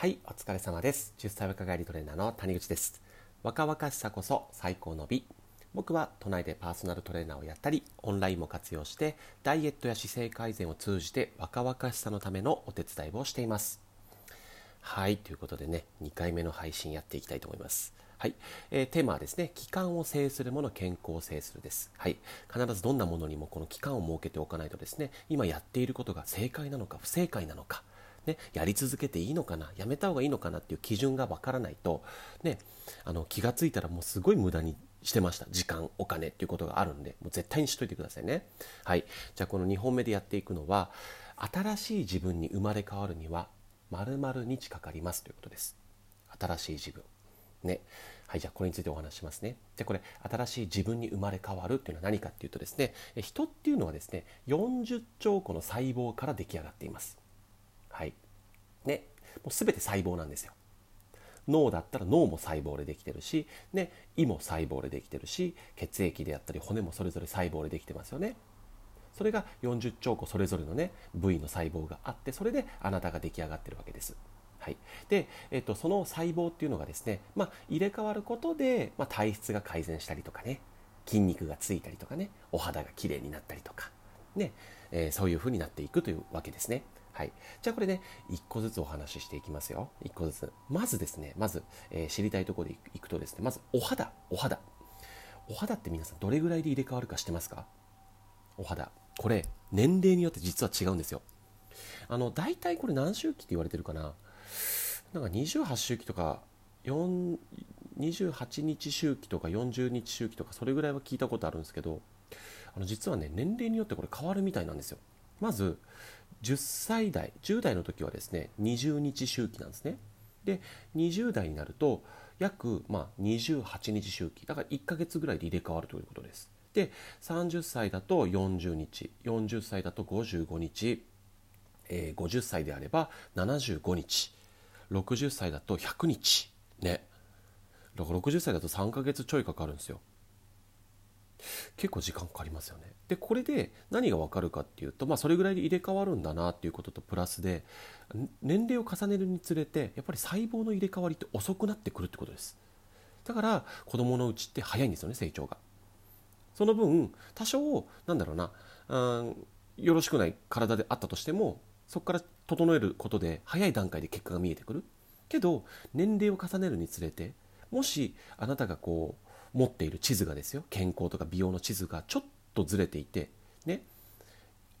はい、お疲れ様です。10歳若返りトレーナーの谷口です。若々しさこそ最高の美。僕は都内でパーソナルトレーナーをやったり、オンラインも活用して、ダイエットや姿勢改善を通じて若々しさのためのお手伝いをしています。はい、ということでね、2回目の配信やっていきたいと思います。はい、えーテーマはですね、期間を制するもの、健康を制するです。はい、必ずどんなものにもこの期間を設けておかないとですね、今やっていることが正解なのか不正解なのか、ね、やり続けていいのかな、やめた方がいいのかなっていう基準がわからないと、ね、あの気がついたらもうすごい無駄にしてました。時間、お金っていうことがあるんで、もう絶対にしといてくださいね。はい、じゃあこの2本目でやっていくのは、新しい自分に生まれ変わるには、〇〇日かかりますということです。新しい自分。ね。はい、じゃあこれについてお話しますね。じゃあこれ、新しい自分に生まれ変わるっていうのは何かっていうとですね、人っていうのはですね、40兆個の細胞から出来上がっています。ね。もう全て細胞なんですよ。脳だったら脳も細胞でできてるし、ね、胃も細胞でできてるし、血液であったり骨もそれぞれ細胞でできてますよね。それが40兆個それぞれのね部位の細胞があってそれであなたが出来上がってるわけです。はい、で、えっと、その細胞っていうのがですね、まあ、入れ替わることで、まあ、体質が改善したりとかね筋肉がついたりとかねお肌がきれいになったりとか、ねえーそういう風になっていくというわけですね。はい、じゃあこれね1個ずつお話ししていきますよ。1個ずつ。まずですねまず、えー知りたいところでいくとですねまずお肌。お肌。お肌って皆さんどれぐらいで入れ替わるか知ってますか？お肌。これ年齢によって実は違うんですよ。あの大体これ何周期って言われてるかな？なんか28周期とか4 28日周期とか40日周期とかそれぐらいは聞いたことあるんですけどあの実はね年齢によってこれ変わるみたいなんですよ。まず10歳代10代の時はですね20日周期なんですね。で20代になると約、まあ、28日周期。だから1ヶ月ぐらいで入れ替わるということです。で30歳だと40日。40歳だと55日、えー50歳であれば75日。60歳だと100日。ね。だから60歳だと3ヶ月ちょいかかるんですよ。結構時間かかりますよね。でこれで何がわかるかっていうと、まあ、それぐらいで入れ替わるんだなっていうこととプラスで年齢を重ねるにつれてやっぱり細胞の入れ替わりって遅くなってくるってことです。だから子供のうちって早いんですよね成長が。その分多少なんだろうなうんよろしくない体であったとしてもそこから整えることで早い段階で結果が見えてくる。けど年齢を重ねるにつれてもしあなたがこう持っている地図がですよ。健康とか美容の地図がちょっとずれていて。ね。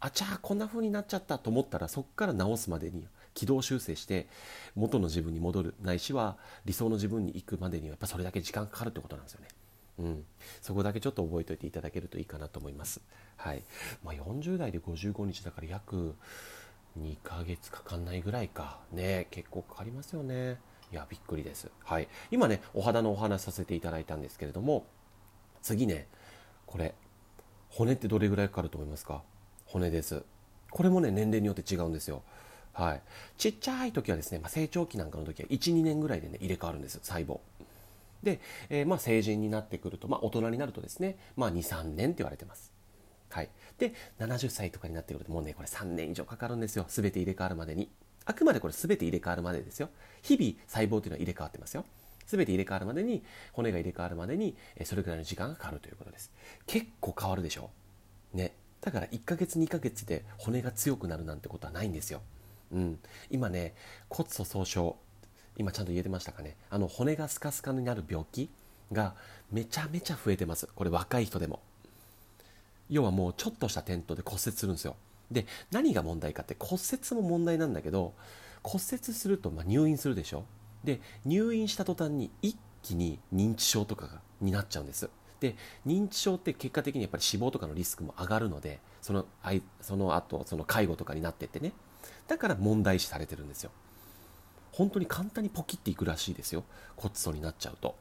あちゃーこんな風になっちゃったと思ったらそこから直すまでに軌道修正して元の自分に戻る。ないしは理想の自分に行くまでにはやっぱそれだけ時間かかるってことなんですよね。うん、そこだけちょっと覚えておいていただけるといいかなと思います。はい。まあ、40代で55日だから約2ヶ月かかんないぐらいか。ね。結構かかりますよね。いやびっくりです。はい。今ねお肌のお話させていただいたんですけれども次ねこれ骨ってどれぐらいかかると思いますか？骨です。これもね年齢によって違うんですよ。はい。ちっちゃい時はですね、まあ、成長期なんかの時は12年ぐらいでね入れ替わるんです細胞。で、えーまあ成人になってくると、まあ、大人になるとですね、まあ、23年って言われてます。はい、で70歳とかになってくるともうねこれ3年以上かかるんですよ。全て入れ替わるまでに。あくまでこれ全て入れ替わるまでですよ。日々細胞というのは入れ替わってますよ。全て入れ替わるまでに骨が入れ替わるまでにそれぐらいの時間がかかるということです。結構変わるでしょ。うね。だから1ヶ月2ヶ月で骨が強くなるなんてことはないんですよ。うん。今ね骨粗鬆症今ちゃんと言えてましたかね。あの骨がスカスカになる病気がめちゃめちゃ増えてます。これ若い人でも。要はもうちょっとした転倒で骨折するんですよ。で何が問題かって骨折も問題なんだけど骨折するとま入院するでしょ？で入院した途端に一気に認知症とかがになっちゃうんです。で認知症って結果的にやっぱり死亡とかのリスクも上がるのでそのあいその後その介護とかになってってね。だから問題視されてるんですよ。本当に簡単にポキっていくらしいですよ。骨粗になっちゃうと。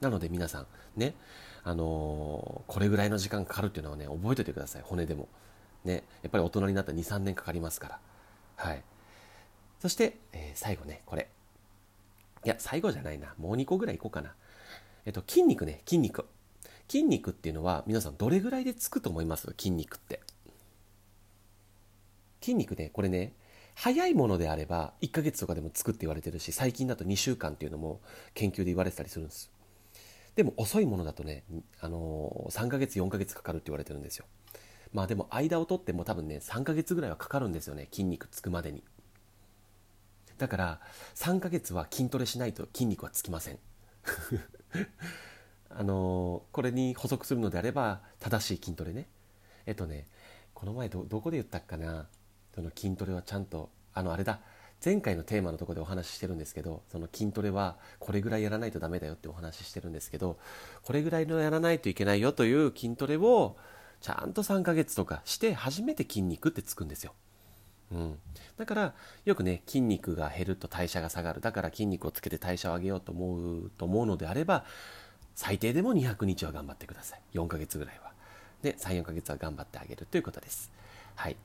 なので皆さんねあのーこれぐらいの時間かかるっていうのはね覚えておいてください。骨でも。ねやっぱり大人になったら23年かかりますから。はい。そして、えー最後ねこれ。いや最後じゃないな。もう2個ぐらいいこうかな。えっと筋肉ね筋肉。筋肉っていうのは皆さんどれぐらいでつくと思います？筋肉って。筋肉ねこれね早いものであれば1ヶ月とかでも作って言われてるし最近だと2週間っていうのも研究で言われてたりするんです。でも遅いものだとね、あのー、3ヶ月4ヶ月かかるって言われてるんですよ。まあでも間を取っても多分ね3ヶ月ぐらいはかかるんですよね筋肉つくまでに。だから3ヶ月は筋トレしないと筋肉はつきません。あのー、これに補足するのであれば正しい筋トレね。えっとねこの前どこで言ったっかな？その筋トレはちゃんとあのあれだ。前回のテーマのとこでお話ししてるんですけどその筋トレはこれぐらいやらないとダメだよってお話ししてるんですけどこれぐらいのやらないといけないよという筋トレをちゃんと3ヶ月とかして初めて筋肉ってつくんですよ。うん、だからよくね筋肉が減ると代謝が下がる。だから筋肉をつけて代謝を上げようと思うと思うのであれば最低でも200日は頑張ってください。4ヶ月ぐらいは。で34ヶ月は頑張ってあげるということです。はい。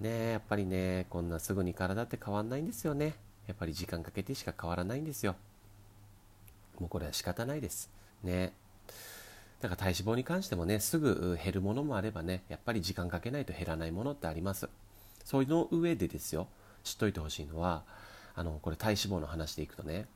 ねやっぱりねこんなすぐに体って変わんないんですよね。やっぱり時間かけてしか変わらないんですよ。もうこれは仕方ないです。ね。だから体脂肪に関してもねすぐ減るものもあればねやっぱり時間かけないと減らないものってあります。そういうの上でですよ知っといてほしいのはあのこれ体脂肪の話でいくとね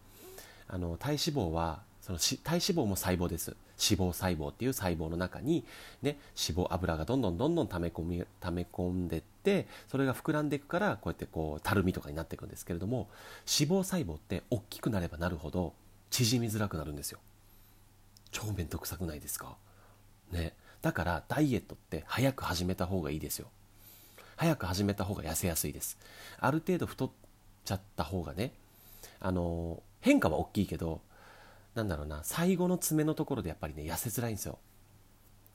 あの体脂肪はその体脂肪も細胞です。脂肪細胞っていう細胞の中に、ね、脂肪油がどんどんどんどん溜め込み溜め込んでってそれが膨らんでいくからこうやってこうたるみとかになっていくんですけれども脂肪細胞って大きくなればなるほど縮みづらくなるんですよ。超面倒くさくないですか？ね。だからダイエットって早く始めた方がいいですよ。早く始めた方が痩せやすいです。ある程度太っちゃった方がねあの変化は大きいけどなんだろうな最後の爪のところでやっぱりね痩せづらいんですよ。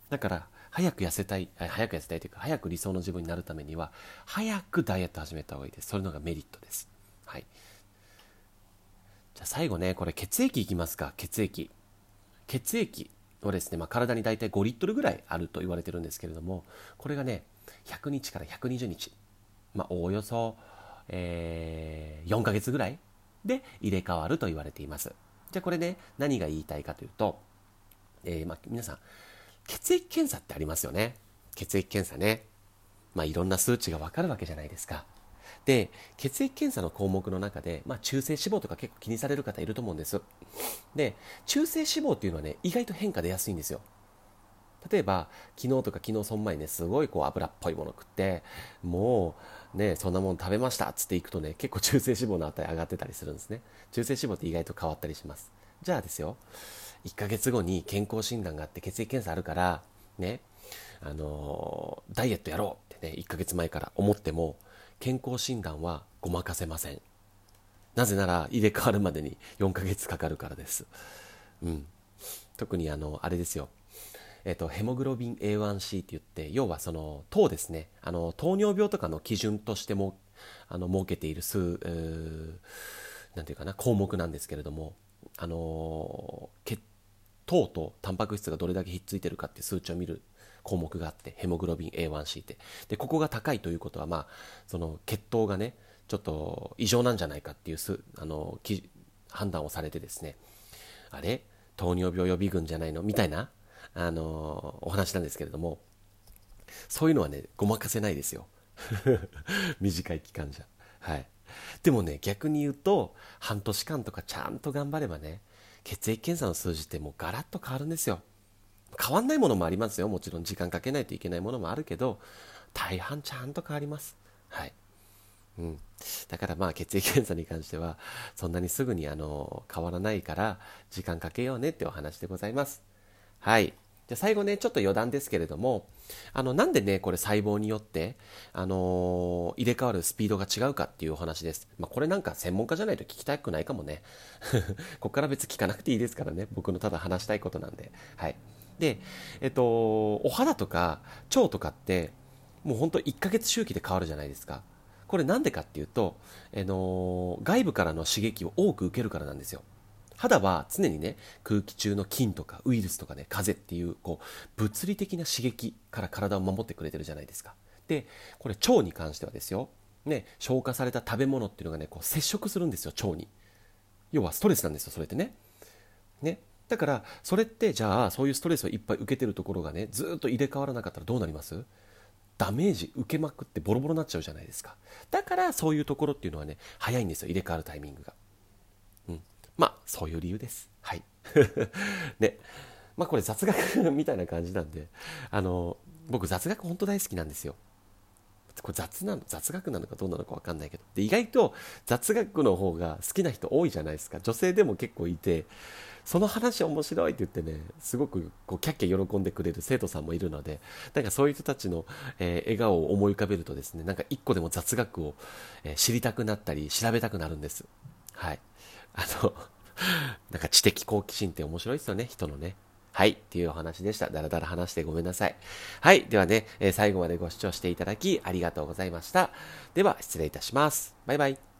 だから早く痩せたい早く痩せたいというか早く理想の自分になるためには早くダイエット始めた方がいいです。それのがメリットです。はい。じゃあ最後ねこれ血液いきますか血液。血液はですね、まあ、体に大体5リットルぐらいあると言われてるんですけれどもこれがね100日から120日まあおおよそ、えー、4ヶ月ぐらいで入れ替わると言われていますじゃあこれね、何が言いたいかというと、えー、まあ、皆さん、血液検査ってありますよね。血液検査ね。まあ、いろんな数値がわかるわけじゃないですか。で、血液検査の項目の中で、まあ、中性脂肪とか結構気にされる方いると思うんです。で、中性脂肪っていうのはね、意外と変化出やすいんですよ。例えば、昨日とか昨日そん前にね、すごいこう油っぽいもの食って、もう、ね、そんなもの食べましたっつっていくとね、結構中性脂肪の値上がってたりするんですね。中性脂肪って意外と変わったりします。じゃあですよ、1ヶ月後に健康診断があって血液検査あるから、ね、あの、ダイエットやろうってね、1ヶ月前から思っても、健康診断はごまかせません。なぜなら入れ替わるまでに4ヶ月かかるからです。うん。特にあの、あれですよ。えっと、ヘモグロビン A1C って言って、要はその糖ですね、あの糖尿病とかの基準としてもあの設けている数、なんていうかな、項目なんですけれども、あの血糖とタンパク質がどれだけひっついてるかって数値を見る項目があって、ヘモグロビン A1C って。で、ここが高いということは、まあ、その血糖がね、ちょっと異常なんじゃないかっていうあの判断をされてですね、あれ？糖尿病予備軍じゃないの？みたいなあのお話なんですけれども、そういうのはね、ごまかせないですよ。短い期間じゃ。はい。でもね、逆に言うと、半年間とかちゃんと頑張ればね、血液検査の数字ってもうガラッと変わるんですよ。変わんないものもありますよ。もちろん時間かけないといけないものもあるけど、大半ちゃんと変わります。はい。うん。だからまあ血液検査に関しては、そんなにすぐにあの、変わらないから、時間かけようねってお話でございます。はい。じゃ最後ね、ちょっと余談ですけれども、あの、なんでね、これ細胞によって、あのー、入れ替わるスピードが違うかっていうお話です。まあ、これなんか専門家じゃないと聞きたくないかもね。ここから別聞かなくていいですからね。僕のただ話したいことなんで。はい。で、えっと、お肌とか腸とかって、もうほんと1ヶ月周期で変わるじゃないですか。これなんでかっていうと、あの、外部からの刺激を多く受けるからなんですよ。肌は常にね、空気中の菌とかウイルスとかね、風っていう、こう、物理的な刺激から体を守ってくれてるじゃないですか。で、これ腸に関してはですよ、ね、消化された食べ物っていうのがね、こう接触するんですよ、腸に。要はストレスなんですよ、それってね。ね。だから、それって、じゃあ、そういうストレスをいっぱい受けてるところがね、ずっと入れ替わらなかったらどうなります？ダメージ受けまくってボロボロになっちゃうじゃないですか。だからそういうところっていうのはね早いんですよ入れ替わるタイミングが。うん。まあそういう理由です。はい。ね。まあこれ雑学みたいな感じなんであの僕雑学本当大好きなんですよ。これ雑なの雑学なのかどうなのか分かんないけど。で意外と雑学の方が好きな人多いじゃないですか。女性でも結構いてその話面白いって言ってねすごくこうキャッキャ喜んでくれる生徒さんもいるのでなんかそういう人たちの、えー、笑顔を思い浮かべるとですねなんか一個でも雑学を、えー、知りたくなったり調べたくなるんですはいあの なんか知的好奇心って面白いですよね人のねはい。っていうお話でした。だらだら話してごめんなさい。はい。ではね、えー、最後までご視聴していただきありがとうございました。では、失礼いたします。バイバイ。